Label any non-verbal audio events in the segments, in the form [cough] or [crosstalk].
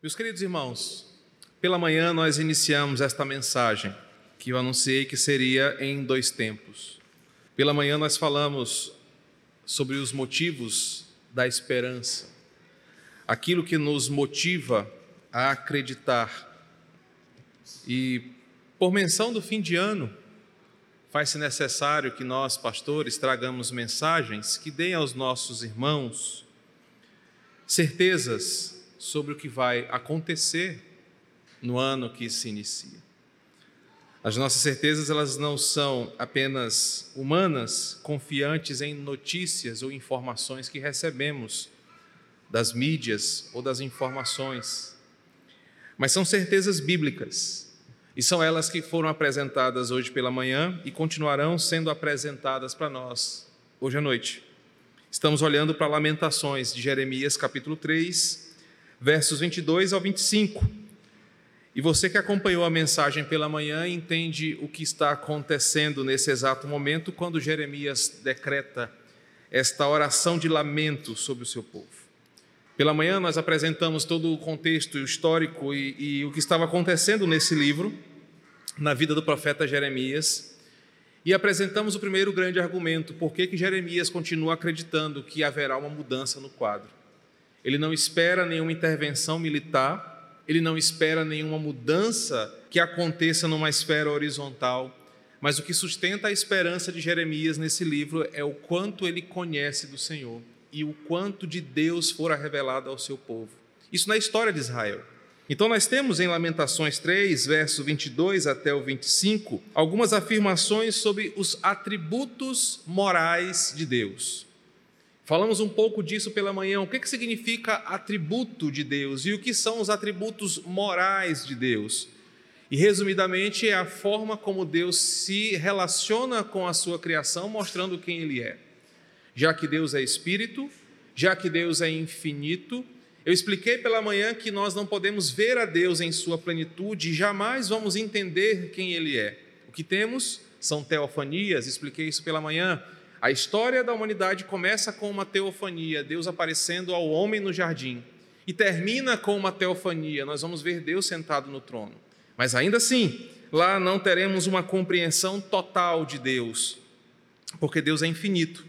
Meus queridos irmãos, pela manhã nós iniciamos esta mensagem que eu anunciei que seria em dois tempos. Pela manhã nós falamos sobre os motivos da esperança, aquilo que nos motiva a acreditar. E por menção do fim de ano, faz-se necessário que nós, pastores, tragamos mensagens que deem aos nossos irmãos certezas sobre o que vai acontecer no ano que se inicia. As nossas certezas elas não são apenas humanas, confiantes em notícias ou informações que recebemos das mídias ou das informações, mas são certezas bíblicas. E são elas que foram apresentadas hoje pela manhã e continuarão sendo apresentadas para nós hoje à noite. Estamos olhando para Lamentações de Jeremias, capítulo 3, versos 22 ao 25. E você que acompanhou a mensagem pela manhã entende o que está acontecendo nesse exato momento quando Jeremias decreta esta oração de lamento sobre o seu povo. Pela manhã nós apresentamos todo o contexto histórico e, e o que estava acontecendo nesse livro, na vida do profeta Jeremias, e apresentamos o primeiro grande argumento, por que Jeremias continua acreditando que haverá uma mudança no quadro. Ele não espera nenhuma intervenção militar, ele não espera nenhuma mudança que aconteça numa esfera horizontal, mas o que sustenta a esperança de Jeremias nesse livro é o quanto ele conhece do Senhor e o quanto de Deus fora revelado ao seu povo. Isso na história de Israel. Então, nós temos em Lamentações 3, verso 22 até o 25, algumas afirmações sobre os atributos morais de Deus. Falamos um pouco disso pela manhã. O que, que significa atributo de Deus e o que são os atributos morais de Deus? E resumidamente é a forma como Deus se relaciona com a sua criação, mostrando quem Ele é. Já que Deus é espírito, já que Deus é infinito, eu expliquei pela manhã que nós não podemos ver a Deus em sua plenitude e jamais vamos entender quem Ele é. O que temos são teofanias, expliquei isso pela manhã a história da humanidade começa com uma teofania, Deus aparecendo ao homem no jardim, e termina com uma teofania, nós vamos ver Deus sentado no trono. Mas ainda assim, lá não teremos uma compreensão total de Deus, porque Deus é infinito.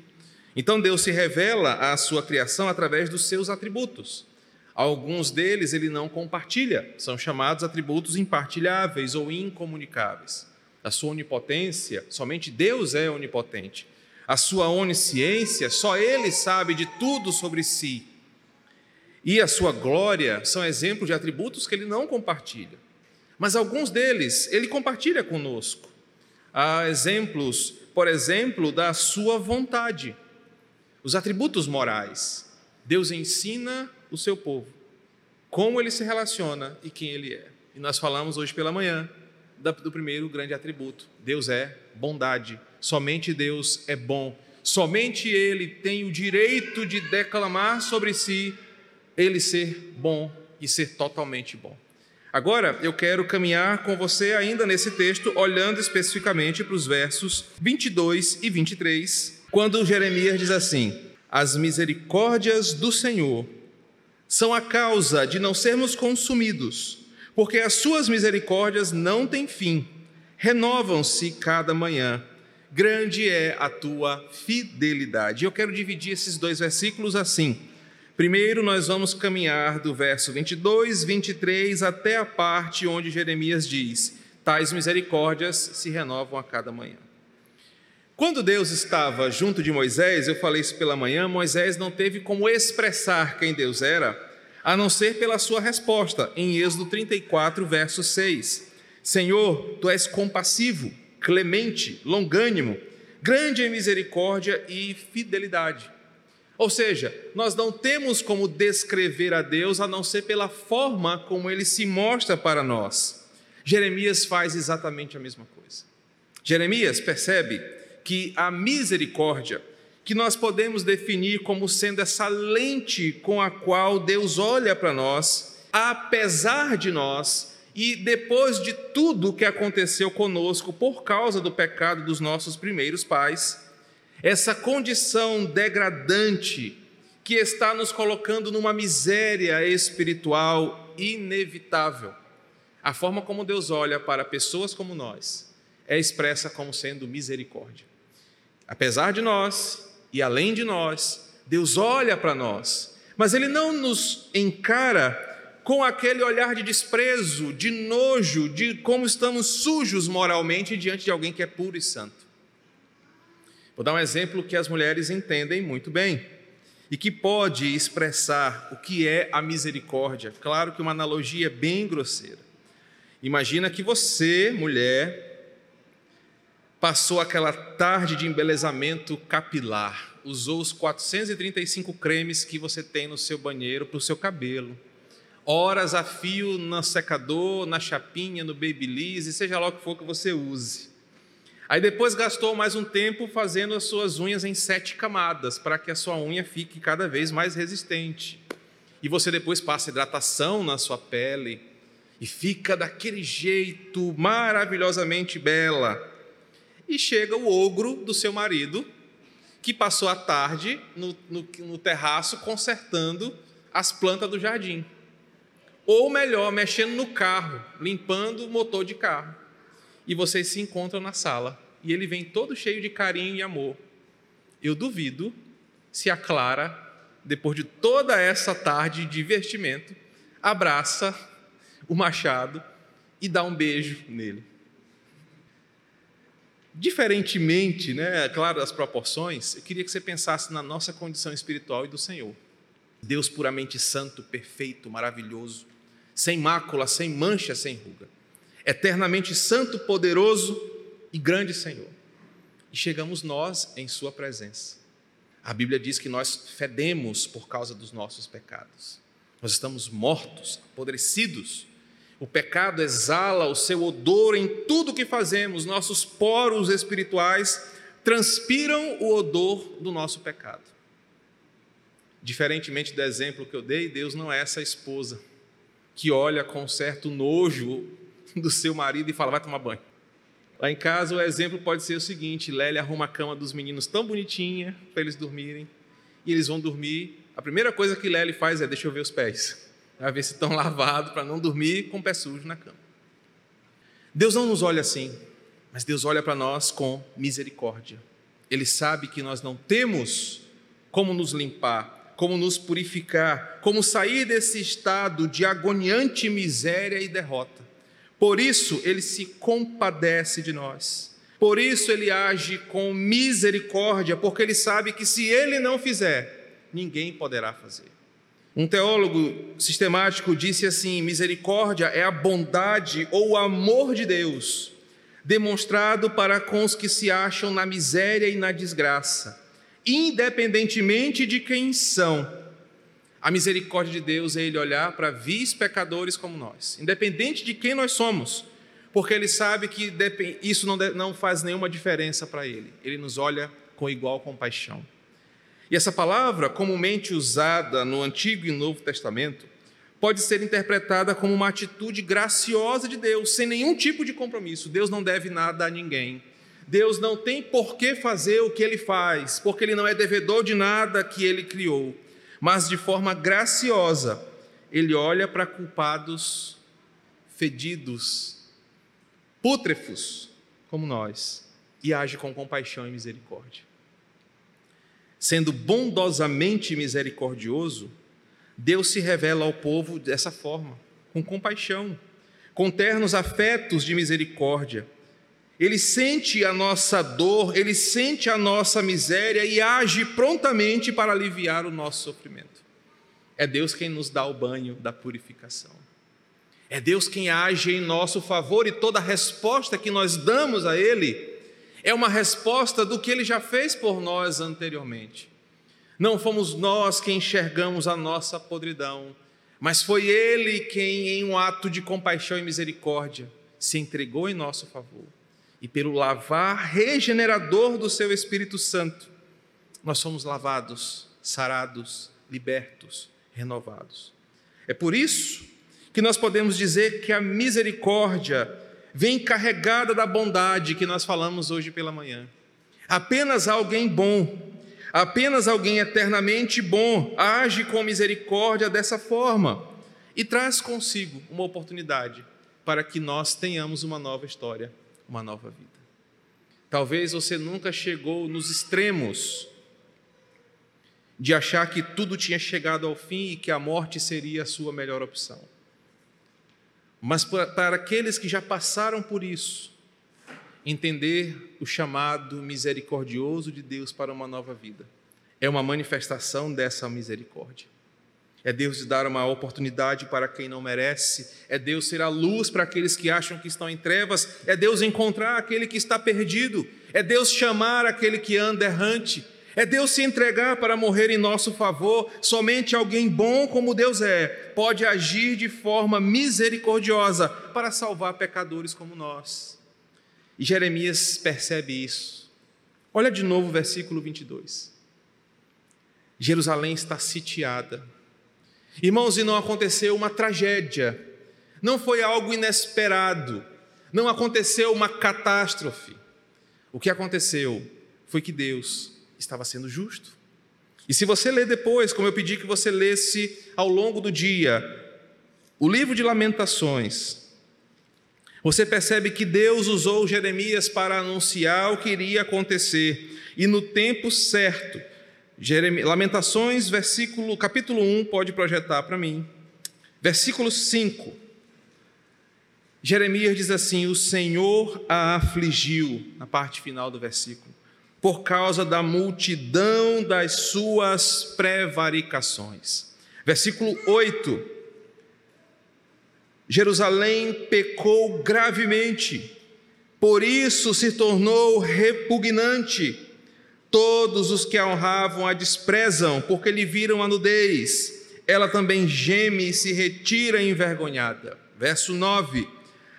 Então Deus se revela à sua criação através dos seus atributos. Alguns deles ele não compartilha, são chamados atributos impartilháveis ou incomunicáveis. A sua onipotência, somente Deus é onipotente a sua onisciência, só Ele sabe de tudo sobre si. E a sua glória são exemplos de atributos que Ele não compartilha. Mas alguns deles Ele compartilha conosco. Há exemplos, por exemplo, da sua vontade, os atributos morais. Deus ensina o seu povo como ele se relaciona e quem ele é. E nós falamos hoje pela manhã do primeiro grande atributo: Deus é bondade. Somente Deus é bom. Somente Ele tem o direito de declamar sobre si Ele ser bom e ser totalmente bom. Agora eu quero caminhar com você ainda nesse texto, olhando especificamente para os versos 22 e 23, quando Jeremias diz assim: As misericórdias do Senhor são a causa de não sermos consumidos, porque as suas misericórdias não têm fim, renovam-se cada manhã grande é a tua fidelidade. Eu quero dividir esses dois versículos assim. Primeiro, nós vamos caminhar do verso 22, 23 até a parte onde Jeremias diz: Tais misericórdias se renovam a cada manhã. Quando Deus estava junto de Moisés, eu falei isso pela manhã, Moisés não teve como expressar quem Deus era, a não ser pela sua resposta, em Êxodo 34, verso 6. Senhor, tu és compassivo clemente, longânimo, grande em misericórdia e fidelidade. Ou seja, nós não temos como descrever a Deus a não ser pela forma como ele se mostra para nós. Jeremias faz exatamente a mesma coisa. Jeremias percebe que a misericórdia, que nós podemos definir como sendo essa lente com a qual Deus olha para nós, apesar de nós, e depois de tudo o que aconteceu conosco por causa do pecado dos nossos primeiros pais, essa condição degradante que está nos colocando numa miséria espiritual inevitável. A forma como Deus olha para pessoas como nós é expressa como sendo misericórdia. Apesar de nós e além de nós, Deus olha para nós, mas Ele não nos encara com aquele olhar de desprezo, de nojo, de como estamos sujos moralmente diante de alguém que é puro e santo. Vou dar um exemplo que as mulheres entendem muito bem e que pode expressar o que é a misericórdia. Claro que uma analogia bem grosseira. Imagina que você, mulher, passou aquela tarde de embelezamento capilar, usou os 435 cremes que você tem no seu banheiro para o seu cabelo, horas a fio no secador, na chapinha, no babyliss, seja lá o que for que você use. Aí depois gastou mais um tempo fazendo as suas unhas em sete camadas, para que a sua unha fique cada vez mais resistente. E você depois passa hidratação na sua pele e fica daquele jeito maravilhosamente bela. E chega o ogro do seu marido, que passou a tarde no, no, no terraço consertando as plantas do jardim. Ou melhor, mexendo no carro, limpando o motor de carro e vocês se encontram na sala e ele vem todo cheio de carinho e amor. Eu duvido se a Clara, depois de toda essa tarde de divertimento, abraça o machado e dá um beijo nele. Diferentemente, né, claro, das proporções, eu queria que você pensasse na nossa condição espiritual e do Senhor. Deus puramente santo, perfeito, maravilhoso, sem mácula, sem mancha, sem ruga eternamente santo, poderoso e grande Senhor. E chegamos nós em Sua presença. A Bíblia diz que nós fedemos por causa dos nossos pecados. Nós estamos mortos, apodrecidos. O pecado exala o seu odor em tudo que fazemos. Nossos poros espirituais transpiram o odor do nosso pecado. Diferentemente do exemplo que eu dei, Deus não é essa esposa que olha com certo nojo [laughs] do seu marido e fala: vai tomar banho. Lá em casa, o exemplo pode ser o seguinte: Lélia arruma a cama dos meninos tão bonitinha para eles dormirem, e eles vão dormir. A primeira coisa que Lélia faz é: deixa eu ver os pés, para ver se estão lavados, para não dormir com o pé sujo na cama. Deus não nos olha assim, mas Deus olha para nós com misericórdia. Ele sabe que nós não temos como nos limpar, como nos purificar, como sair desse estado de agoniante miséria e derrota. Por isso ele se compadece de nós. Por isso ele age com misericórdia, porque ele sabe que se ele não fizer, ninguém poderá fazer. Um teólogo sistemático disse assim: misericórdia é a bondade ou o amor de Deus, demonstrado para com os que se acham na miséria e na desgraça, independentemente de quem são a misericórdia de Deus é Ele olhar para vis pecadores como nós, independente de quem nós somos, porque Ele sabe que isso não faz nenhuma diferença para Ele. Ele nos olha com igual compaixão. E essa palavra, comumente usada no Antigo e Novo Testamento, pode ser interpretada como uma atitude graciosa de Deus, sem nenhum tipo de compromisso. Deus não deve nada a ninguém. Deus não tem por que fazer o que ele faz, porque ele não é devedor de nada que ele criou mas de forma graciosa, ele olha para culpados fedidos, pútrefos, como nós, e age com compaixão e misericórdia. Sendo bondosamente misericordioso, Deus se revela ao povo dessa forma, com compaixão, com ternos afetos de misericórdia ele sente a nossa dor, ele sente a nossa miséria e age prontamente para aliviar o nosso sofrimento. É Deus quem nos dá o banho da purificação. É Deus quem age em nosso favor e toda resposta que nós damos a Ele é uma resposta do que Ele já fez por nós anteriormente. Não fomos nós quem enxergamos a nossa podridão, mas foi Ele quem, em um ato de compaixão e misericórdia, se entregou em nosso favor e pelo lavar regenerador do seu Espírito Santo, nós somos lavados, sarados, libertos, renovados. É por isso que nós podemos dizer que a misericórdia vem carregada da bondade que nós falamos hoje pela manhã. Apenas alguém bom, apenas alguém eternamente bom age com misericórdia dessa forma. e traz consigo uma oportunidade para que nós tenhamos uma nova história, uma nova vida. Talvez você nunca chegou nos extremos de achar que tudo tinha chegado ao fim e que a morte seria a sua melhor opção. Mas para aqueles que já passaram por isso, entender o chamado misericordioso de Deus para uma nova vida é uma manifestação dessa misericórdia. É Deus dar uma oportunidade para quem não merece, é Deus ser a luz para aqueles que acham que estão em trevas, é Deus encontrar aquele que está perdido, é Deus chamar aquele que anda errante, é Deus se entregar para morrer em nosso favor. Somente alguém bom como Deus é pode agir de forma misericordiosa para salvar pecadores como nós. E Jeremias percebe isso. Olha de novo o versículo 22. Jerusalém está sitiada. Irmãos, e não aconteceu uma tragédia, não foi algo inesperado, não aconteceu uma catástrofe. O que aconteceu foi que Deus estava sendo justo. E se você ler depois, como eu pedi que você lesse ao longo do dia, o livro de Lamentações, você percebe que Deus usou Jeremias para anunciar o que iria acontecer e no tempo certo. Lamentações, versículo, capítulo 1, pode projetar para mim. Versículo 5. Jeremias diz assim: O Senhor a afligiu, na parte final do versículo por causa da multidão das suas prevaricações. Versículo 8: Jerusalém pecou gravemente, por isso se tornou repugnante. Todos os que a honravam a desprezam, porque lhe viram a nudez. Ela também geme e se retira envergonhada. Verso 9: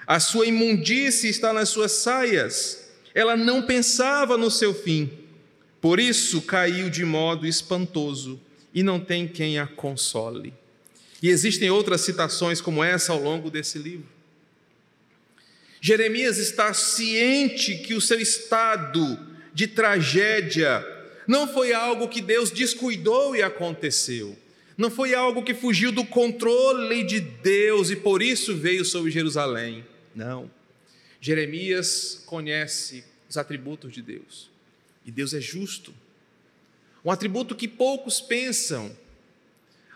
A sua imundície está nas suas saias ela não pensava no seu fim, por isso caiu de modo espantoso e não tem quem a console. E existem outras citações como essa ao longo desse livro. Jeremias está ciente que o seu estado de tragédia não foi algo que Deus descuidou e aconteceu. Não foi algo que fugiu do controle de Deus e por isso veio sobre Jerusalém. Não. Jeremias conhece os atributos de Deus. E Deus é justo. Um atributo que poucos pensam,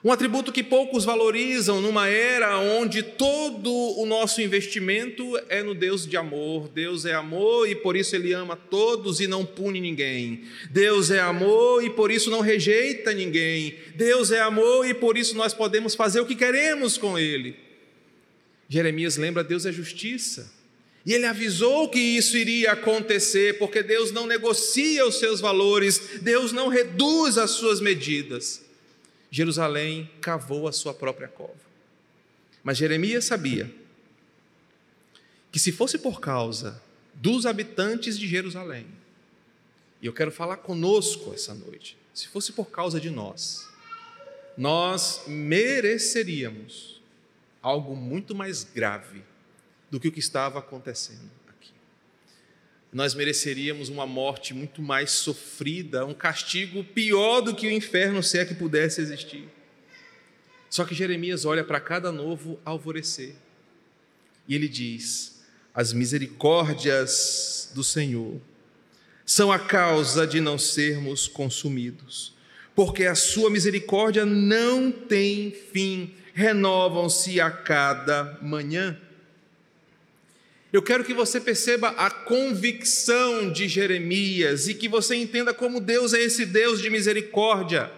um atributo que poucos valorizam numa era onde todo o nosso investimento é no Deus de amor. Deus é amor e por isso ele ama todos e não pune ninguém. Deus é amor e por isso não rejeita ninguém. Deus é amor e por isso nós podemos fazer o que queremos com ele. Jeremias lembra: Deus é justiça. E ele avisou que isso iria acontecer, porque Deus não negocia os seus valores, Deus não reduz as suas medidas. Jerusalém cavou a sua própria cova. Mas Jeremias sabia que se fosse por causa dos habitantes de Jerusalém, e eu quero falar conosco essa noite, se fosse por causa de nós, nós mereceríamos algo muito mais grave do que o que estava acontecendo aqui. Nós mereceríamos uma morte muito mais sofrida, um castigo pior do que o inferno, se é que pudesse existir. Só que Jeremias olha para cada novo alvorecer e ele diz: As misericórdias do Senhor são a causa de não sermos consumidos, porque a sua misericórdia não tem fim, renovam-se a cada manhã. Eu quero que você perceba a convicção de Jeremias e que você entenda como Deus é esse Deus de misericórdia.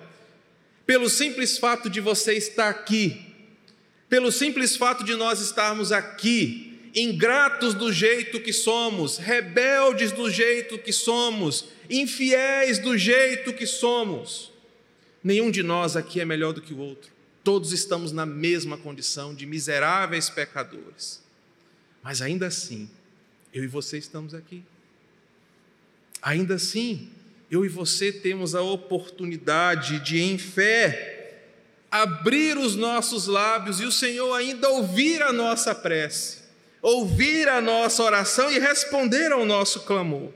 Pelo simples fato de você estar aqui, pelo simples fato de nós estarmos aqui, ingratos do jeito que somos, rebeldes do jeito que somos, infiéis do jeito que somos, nenhum de nós aqui é melhor do que o outro. Todos estamos na mesma condição de miseráveis pecadores. Mas ainda assim, eu e você estamos aqui. Ainda assim, eu e você temos a oportunidade de, em fé, abrir os nossos lábios e o Senhor ainda ouvir a nossa prece, ouvir a nossa oração e responder ao nosso clamor.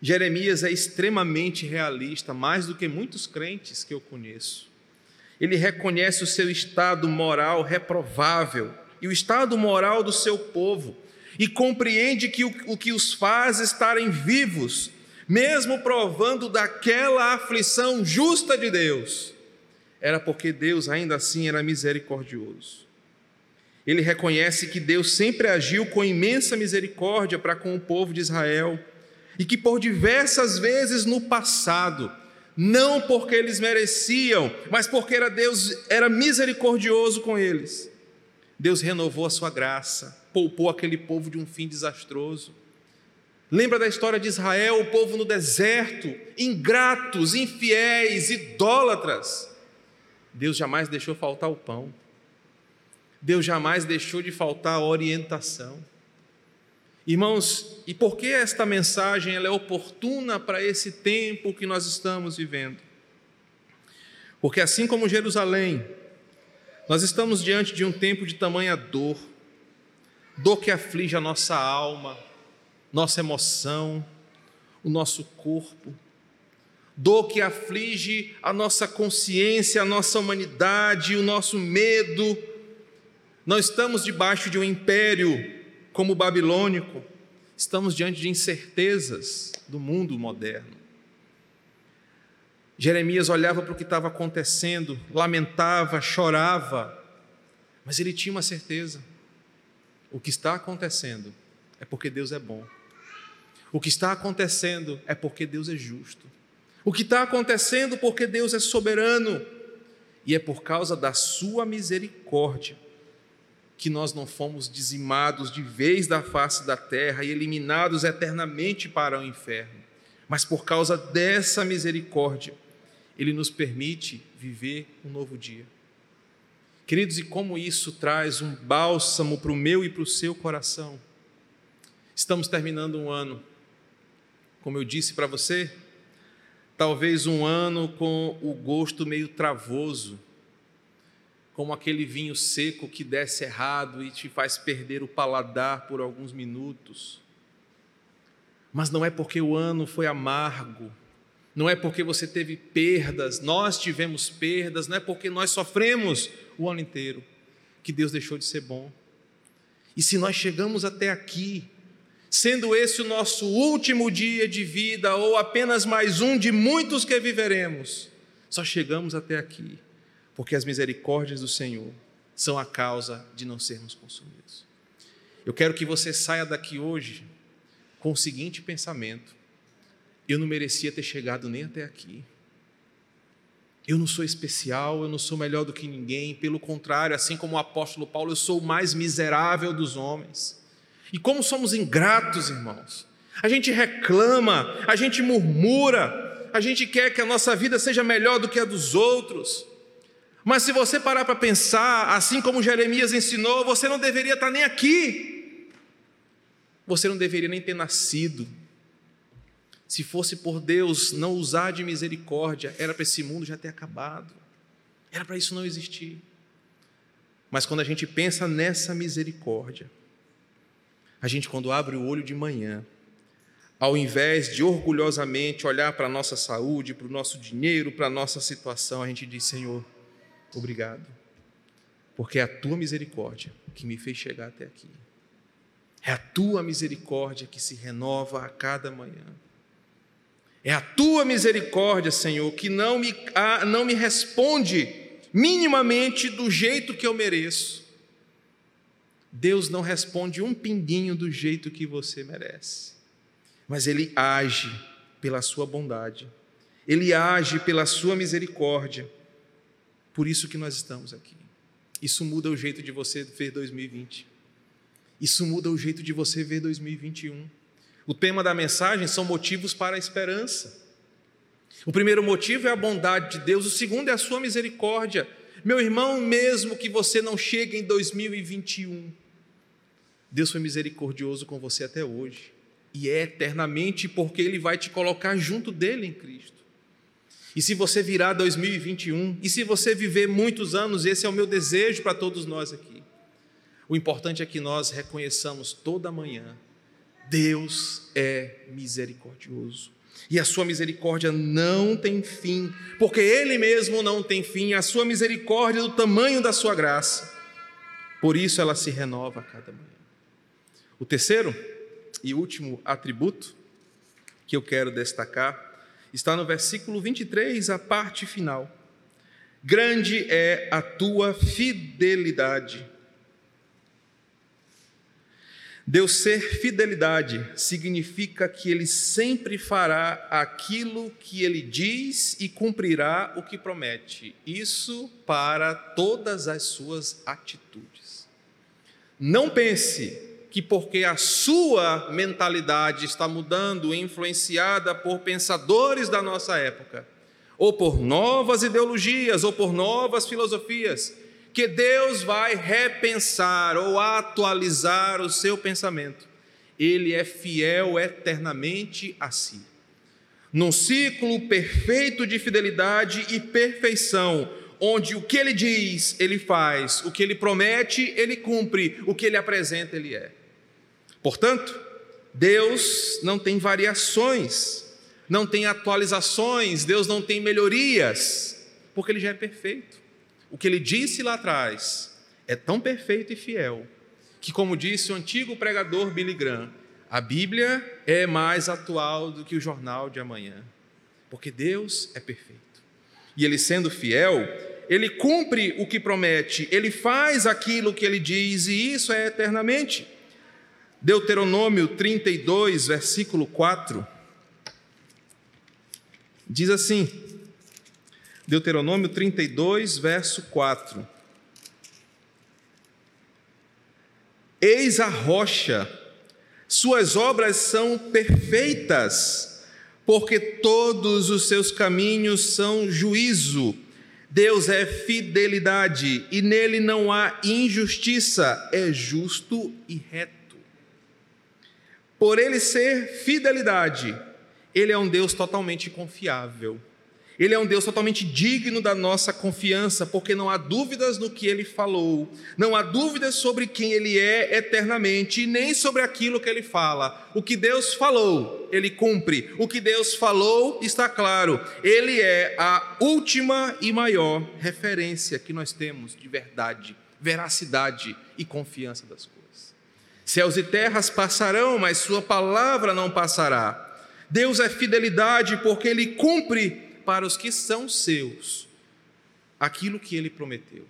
Jeremias é extremamente realista, mais do que muitos crentes que eu conheço. ele reconhece o seu estado moral reprovável e o estado moral do seu povo e compreende que o, o que os faz estarem vivos, mesmo provando daquela aflição justa de Deus, era porque Deus ainda assim era misericordioso. Ele reconhece que Deus sempre agiu com imensa misericórdia para com o povo de Israel e que por diversas vezes no passado não porque eles mereciam, mas porque era Deus era misericordioso com eles. Deus renovou a sua graça, poupou aquele povo de um fim desastroso. Lembra da história de Israel, o povo no deserto, ingratos, infiéis, idólatras. Deus jamais deixou faltar o pão. Deus jamais deixou de faltar a orientação. Irmãos, e por que esta mensagem ela é oportuna para esse tempo que nós estamos vivendo? Porque assim como Jerusalém, nós estamos diante de um tempo de tamanha dor, dor que aflige a nossa alma, nossa emoção, o nosso corpo, dor que aflige a nossa consciência, a nossa humanidade, o nosso medo. Nós estamos debaixo de um império como o babilônico, estamos diante de incertezas do mundo moderno. Jeremias olhava para o que estava acontecendo, lamentava, chorava, mas ele tinha uma certeza: o que está acontecendo é porque Deus é bom. O que está acontecendo é porque Deus é justo. O que está acontecendo porque Deus é soberano. E é por causa da sua misericórdia que nós não fomos dizimados de vez da face da terra e eliminados eternamente para o inferno. Mas por causa dessa misericórdia, Ele nos permite viver um novo dia. Queridos, e como isso traz um bálsamo para o meu e para o seu coração. Estamos terminando um ano, como eu disse para você, talvez um ano com o gosto meio travoso como aquele vinho seco que desce errado e te faz perder o paladar por alguns minutos. Mas não é porque o ano foi amargo, não é porque você teve perdas, nós tivemos perdas, não é porque nós sofremos o ano inteiro que Deus deixou de ser bom. E se nós chegamos até aqui, sendo esse o nosso último dia de vida ou apenas mais um de muitos que viveremos, só chegamos até aqui porque as misericórdias do Senhor são a causa de não sermos consumidos. Eu quero que você saia daqui hoje com o seguinte pensamento: eu não merecia ter chegado nem até aqui. Eu não sou especial, eu não sou melhor do que ninguém, pelo contrário, assim como o apóstolo Paulo, eu sou o mais miserável dos homens. E como somos ingratos, irmãos. A gente reclama, a gente murmura, a gente quer que a nossa vida seja melhor do que a dos outros. Mas se você parar para pensar, assim como Jeremias ensinou, você não deveria estar nem aqui. Você não deveria nem ter nascido. Se fosse por Deus não usar de misericórdia, era para esse mundo já ter acabado. Era para isso não existir. Mas quando a gente pensa nessa misericórdia, a gente, quando abre o olho de manhã, ao invés de orgulhosamente olhar para a nossa saúde, para o nosso dinheiro, para a nossa situação, a gente diz: Senhor, Obrigado, porque é a tua misericórdia que me fez chegar até aqui. É a tua misericórdia que se renova a cada manhã. É a tua misericórdia, Senhor, que não me, não me responde minimamente do jeito que eu mereço. Deus não responde um pinguinho do jeito que você merece, mas Ele age pela sua bondade, Ele age pela sua misericórdia por isso que nós estamos aqui. Isso muda o jeito de você ver 2020. Isso muda o jeito de você ver 2021. O tema da mensagem são motivos para a esperança. O primeiro motivo é a bondade de Deus, o segundo é a sua misericórdia. Meu irmão, mesmo que você não chegue em 2021, Deus foi misericordioso com você até hoje e é eternamente porque Ele vai te colocar junto dele em Cristo. E se você virar 2021, e se você viver muitos anos, esse é o meu desejo para todos nós aqui. O importante é que nós reconheçamos toda manhã: Deus é misericordioso. E a sua misericórdia não tem fim, porque Ele mesmo não tem fim, a sua misericórdia é do tamanho da sua graça. Por isso ela se renova a cada manhã. O terceiro e último atributo que eu quero destacar está no versículo 23, a parte final. Grande é a tua fidelidade. Deus ser fidelidade significa que Ele sempre fará aquilo que Ele diz e cumprirá o que promete. Isso para todas as suas atitudes. Não pense que porque a sua mentalidade está mudando, influenciada por pensadores da nossa época, ou por novas ideologias, ou por novas filosofias, que Deus vai repensar ou atualizar o seu pensamento. Ele é fiel eternamente a si. Num ciclo perfeito de fidelidade e perfeição, onde o que ele diz, ele faz, o que ele promete, ele cumpre, o que ele apresenta, ele é. Portanto, Deus não tem variações, não tem atualizações, Deus não tem melhorias, porque Ele já é perfeito. O que Ele disse lá atrás é tão perfeito e fiel que, como disse o antigo pregador Billy Graham, a Bíblia é mais atual do que o jornal de amanhã, porque Deus é perfeito. E Ele sendo fiel, Ele cumpre o que promete, Ele faz aquilo que Ele diz, e isso é eternamente. Deuteronômio 32, versículo 4, diz assim: Deuteronômio 32, verso 4. Eis a rocha, suas obras são perfeitas, porque todos os seus caminhos são juízo. Deus é fidelidade e nele não há injustiça, é justo e reto. Por ele ser fidelidade, ele é um Deus totalmente confiável. Ele é um Deus totalmente digno da nossa confiança, porque não há dúvidas no que ele falou, não há dúvidas sobre quem ele é eternamente, nem sobre aquilo que ele fala. O que Deus falou, ele cumpre. O que Deus falou está claro. Ele é a última e maior referência que nós temos de verdade, veracidade e confiança das coisas. Céus e terras passarão, mas Sua palavra não passará. Deus é fidelidade porque Ele cumpre para os que são seus aquilo que Ele prometeu.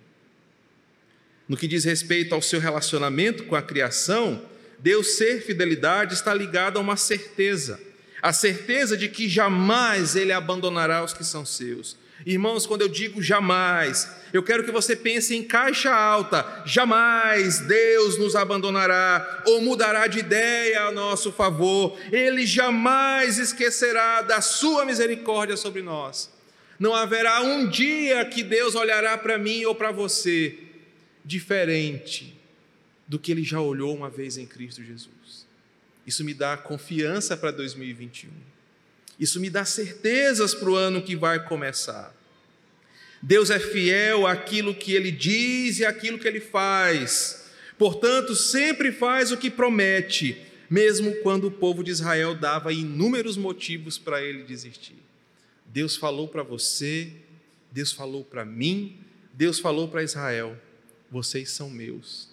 No que diz respeito ao seu relacionamento com a criação, Deus ser fidelidade está ligado a uma certeza, a certeza de que jamais Ele abandonará os que são seus. Irmãos, quando eu digo jamais, eu quero que você pense em caixa alta: jamais Deus nos abandonará ou mudará de ideia a nosso favor, Ele jamais esquecerá da Sua misericórdia sobre nós. Não haverá um dia que Deus olhará para mim ou para você diferente do que Ele já olhou uma vez em Cristo Jesus. Isso me dá confiança para 2021. Isso me dá certezas para o ano que vai começar. Deus é fiel àquilo que ele diz e àquilo que ele faz. Portanto, sempre faz o que promete, mesmo quando o povo de Israel dava inúmeros motivos para ele desistir. Deus falou para você, Deus falou para mim, Deus falou para Israel: vocês são meus.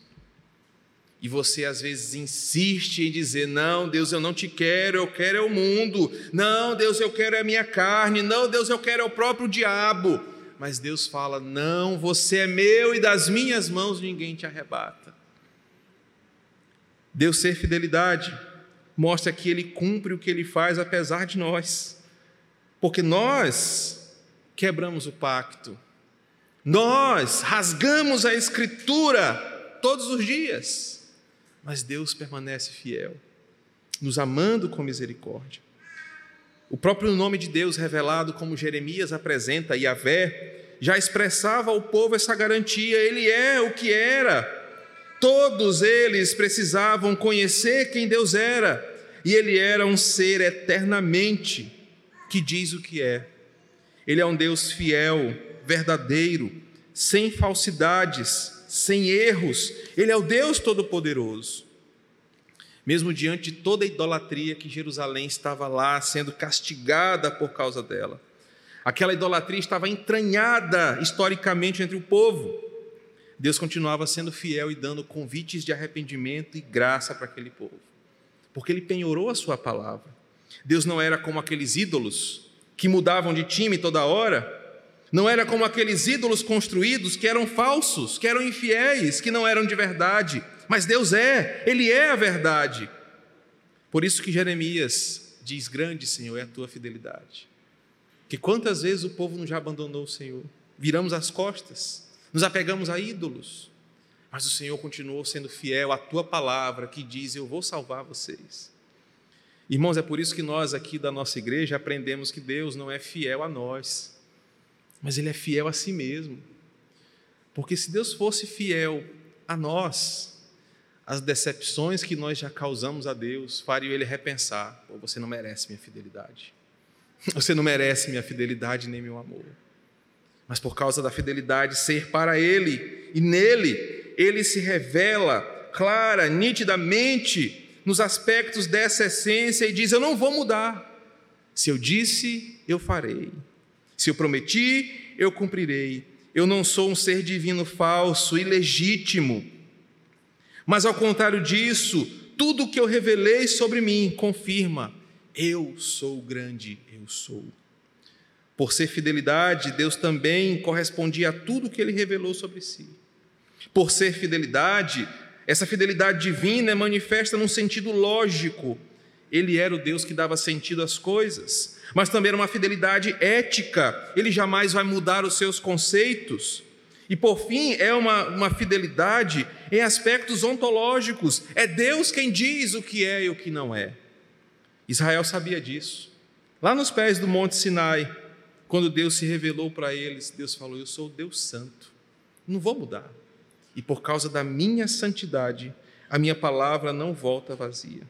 E você às vezes insiste em dizer: Não, Deus, eu não te quero, eu quero é o mundo. Não, Deus, eu quero é a minha carne. Não, Deus, eu quero é o próprio diabo. Mas Deus fala: Não, você é meu e das minhas mãos ninguém te arrebata. Deus ser fidelidade mostra que Ele cumpre o que Ele faz apesar de nós, porque nós quebramos o pacto, nós rasgamos a Escritura todos os dias mas Deus permanece fiel, nos amando com misericórdia. O próprio nome de Deus, revelado como Jeremias apresenta, Yahvé, já expressava ao povo essa garantia: Ele é o que era. Todos eles precisavam conhecer quem Deus era, e Ele era um ser eternamente que diz o que é. Ele é um Deus fiel, verdadeiro, sem falsidades, sem erros. Ele é o Deus Todo-Poderoso. mesmo diante de toda a idolatria que Jerusalém estava lá sendo castigada por causa dela. Aquela idolatria estava entranhada historicamente entre o povo. Deus continuava sendo fiel e dando convites de arrependimento e graça para aquele povo, porque ele penhorou a sua palavra. Deus não era como aqueles ídolos que mudavam de time toda hora, não era como aqueles ídolos construídos que eram falsos, que eram infiéis, que não eram de verdade mas Deus é, Ele é a verdade. Por isso que Jeremias diz: Grande, Senhor, é a tua fidelidade. Que quantas vezes o povo não já abandonou o Senhor, viramos as costas, nos apegamos a ídolos, mas o Senhor continuou sendo fiel à tua palavra que diz: Eu vou salvar vocês. Irmãos, é por isso que nós aqui da nossa igreja aprendemos que Deus não é fiel a nós, mas Ele é fiel a si mesmo. Porque se Deus fosse fiel a nós, as decepções que nós já causamos a Deus fariam ele repensar: oh, você não merece minha fidelidade. [laughs] Você não merece minha fidelidade nem meu amor. Mas por causa da fidelidade ser para Ele e nele, Ele se revela clara, nitidamente nos aspectos dessa essência e diz: Eu não vou mudar. Se eu disse, eu farei. Se eu prometi, eu cumprirei. Eu não sou um ser divino falso, ilegítimo mas ao contrário disso, tudo o que eu revelei sobre mim confirma: eu sou grande, eu sou. Por ser fidelidade, Deus também correspondia a tudo que ele revelou sobre si. Por ser fidelidade, essa fidelidade divina é manifesta num sentido lógico. Ele era o Deus que dava sentido às coisas, mas também uma fidelidade ética. Ele jamais vai mudar os seus conceitos. E por fim, é uma, uma fidelidade em aspectos ontológicos. É Deus quem diz o que é e o que não é. Israel sabia disso. Lá nos pés do Monte Sinai, quando Deus se revelou para eles, Deus falou: Eu sou o Deus Santo, não vou mudar. E por causa da minha santidade, a minha palavra não volta vazia.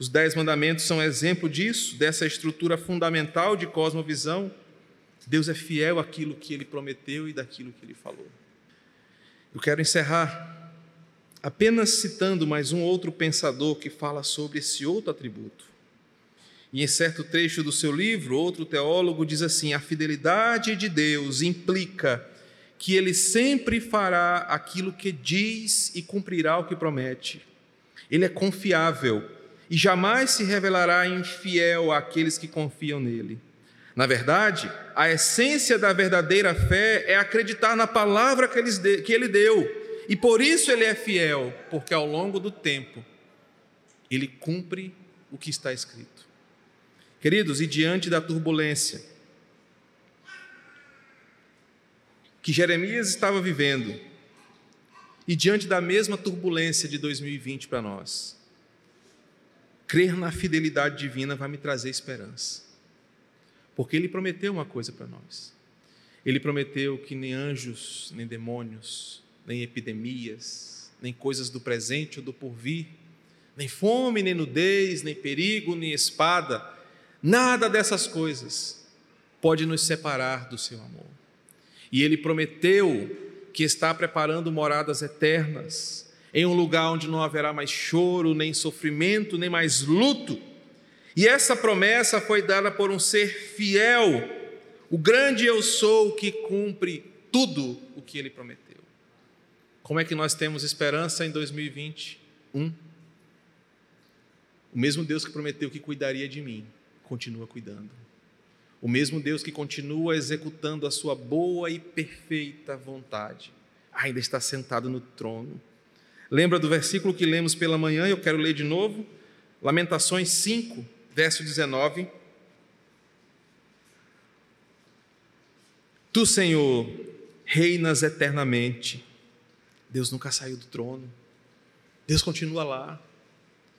Os Dez Mandamentos são exemplo disso, dessa estrutura fundamental de cosmovisão Deus é fiel àquilo que ele prometeu e daquilo que ele falou. Eu quero encerrar apenas citando mais um outro pensador que fala sobre esse outro atributo. E em certo trecho do seu livro, outro teólogo diz assim: a fidelidade de Deus implica que ele sempre fará aquilo que diz e cumprirá o que promete. Ele é confiável e jamais se revelará infiel àqueles que confiam nele. Na verdade, a essência da verdadeira fé é acreditar na palavra que ele deu, e por isso ele é fiel, porque ao longo do tempo ele cumpre o que está escrito. Queridos, e diante da turbulência que Jeremias estava vivendo, e diante da mesma turbulência de 2020 para nós, crer na fidelidade divina vai me trazer esperança. Porque ele prometeu uma coisa para nós. Ele prometeu que nem anjos, nem demônios, nem epidemias, nem coisas do presente ou do porvir, nem fome, nem nudez, nem perigo, nem espada, nada dessas coisas pode nos separar do seu amor. E ele prometeu que está preparando moradas eternas, em um lugar onde não haverá mais choro, nem sofrimento, nem mais luto e essa promessa foi dada por um ser fiel, o grande eu sou que cumpre tudo o que ele prometeu. Como é que nós temos esperança em 2021? O mesmo Deus que prometeu que cuidaria de mim, continua cuidando. O mesmo Deus que continua executando a sua boa e perfeita vontade, ainda está sentado no trono. Lembra do versículo que lemos pela manhã? Eu quero ler de novo. Lamentações 5, verso 19. Tu, Senhor, reinas eternamente. Deus nunca saiu do trono. Deus continua lá.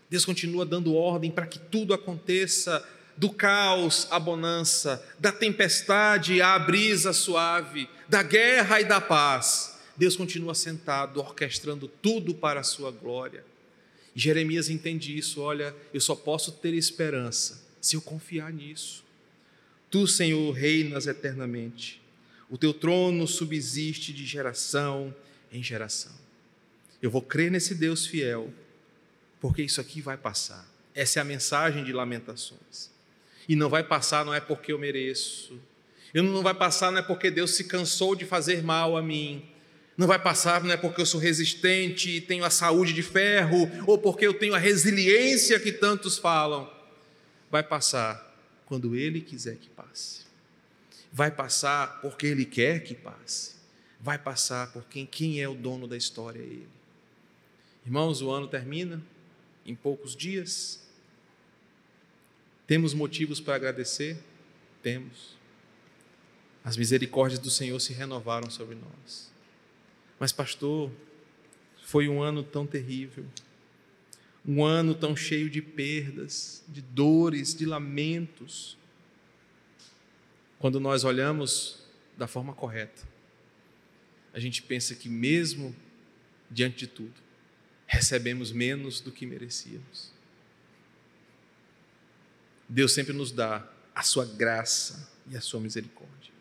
Deus continua dando ordem para que tudo aconteça, do caos à bonança, da tempestade à brisa suave, da guerra e da paz. Deus continua sentado, orquestrando tudo para a sua glória. Jeremias entende isso, olha, eu só posso ter esperança se eu confiar nisso. Tu, Senhor, reinas eternamente. O teu trono subsiste de geração em geração. Eu vou crer nesse Deus fiel porque isso aqui vai passar. Essa é a mensagem de Lamentações. E não vai passar não é porque eu mereço. Eu não vai passar não é porque Deus se cansou de fazer mal a mim. Não vai passar não é porque eu sou resistente e tenho a saúde de ferro ou porque eu tenho a resiliência que tantos falam. Vai passar quando ele quiser que passe. Vai passar porque ele quer que passe. Vai passar por quem, quem é o dono da história é ele. Irmãos, o ano termina em poucos dias. Temos motivos para agradecer? Temos. As misericórdias do Senhor se renovaram sobre nós. Mas, pastor, foi um ano tão terrível, um ano tão cheio de perdas, de dores, de lamentos. Quando nós olhamos da forma correta, a gente pensa que, mesmo diante de tudo, recebemos menos do que merecíamos. Deus sempre nos dá a sua graça e a sua misericórdia.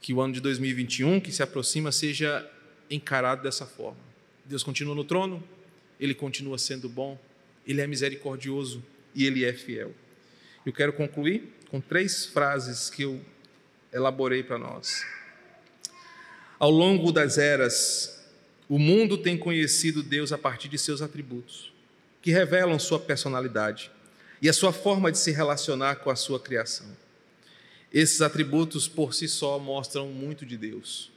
Que o ano de 2021 que se aproxima seja encarado dessa forma. Deus continua no trono, ele continua sendo bom, ele é misericordioso e ele é fiel. Eu quero concluir com três frases que eu elaborei para nós. Ao longo das eras, o mundo tem conhecido Deus a partir de seus atributos, que revelam sua personalidade e a sua forma de se relacionar com a sua criação. Esses atributos por si só mostram muito de Deus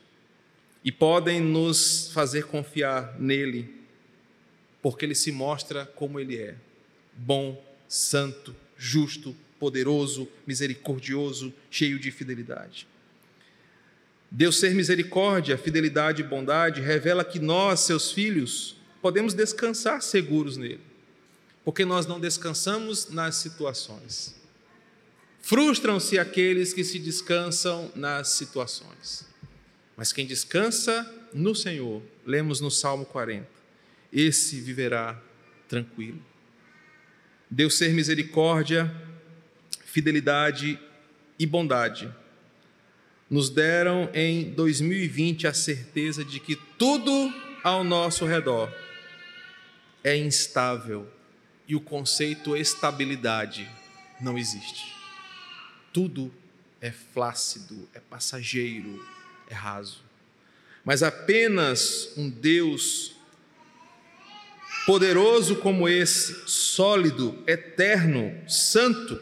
e podem nos fazer confiar nele, porque ele se mostra como ele é: bom, santo, justo, poderoso, misericordioso, cheio de fidelidade. Deus ser misericórdia, fidelidade e bondade revela que nós, seus filhos, podemos descansar seguros nele porque nós não descansamos nas situações. Frustram-se aqueles que se descansam nas situações. Mas quem descansa no Senhor, lemos no Salmo 40, esse viverá tranquilo. Deus ser misericórdia, fidelidade e bondade nos deram em 2020 a certeza de que tudo ao nosso redor é instável e o conceito estabilidade não existe. Tudo é flácido, é passageiro, é raso. Mas apenas um Deus poderoso como esse, sólido, eterno, santo,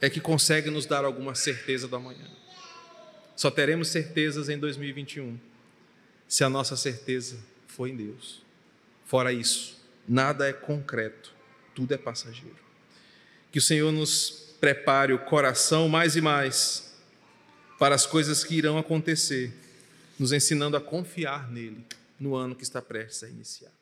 é que consegue nos dar alguma certeza do amanhã. Só teremos certezas em 2021 se a nossa certeza for em Deus. Fora isso, nada é concreto, tudo é passageiro. Que o Senhor nos prepare o coração mais e mais para as coisas que irão acontecer, nos ensinando a confiar nele no ano que está prestes a iniciar.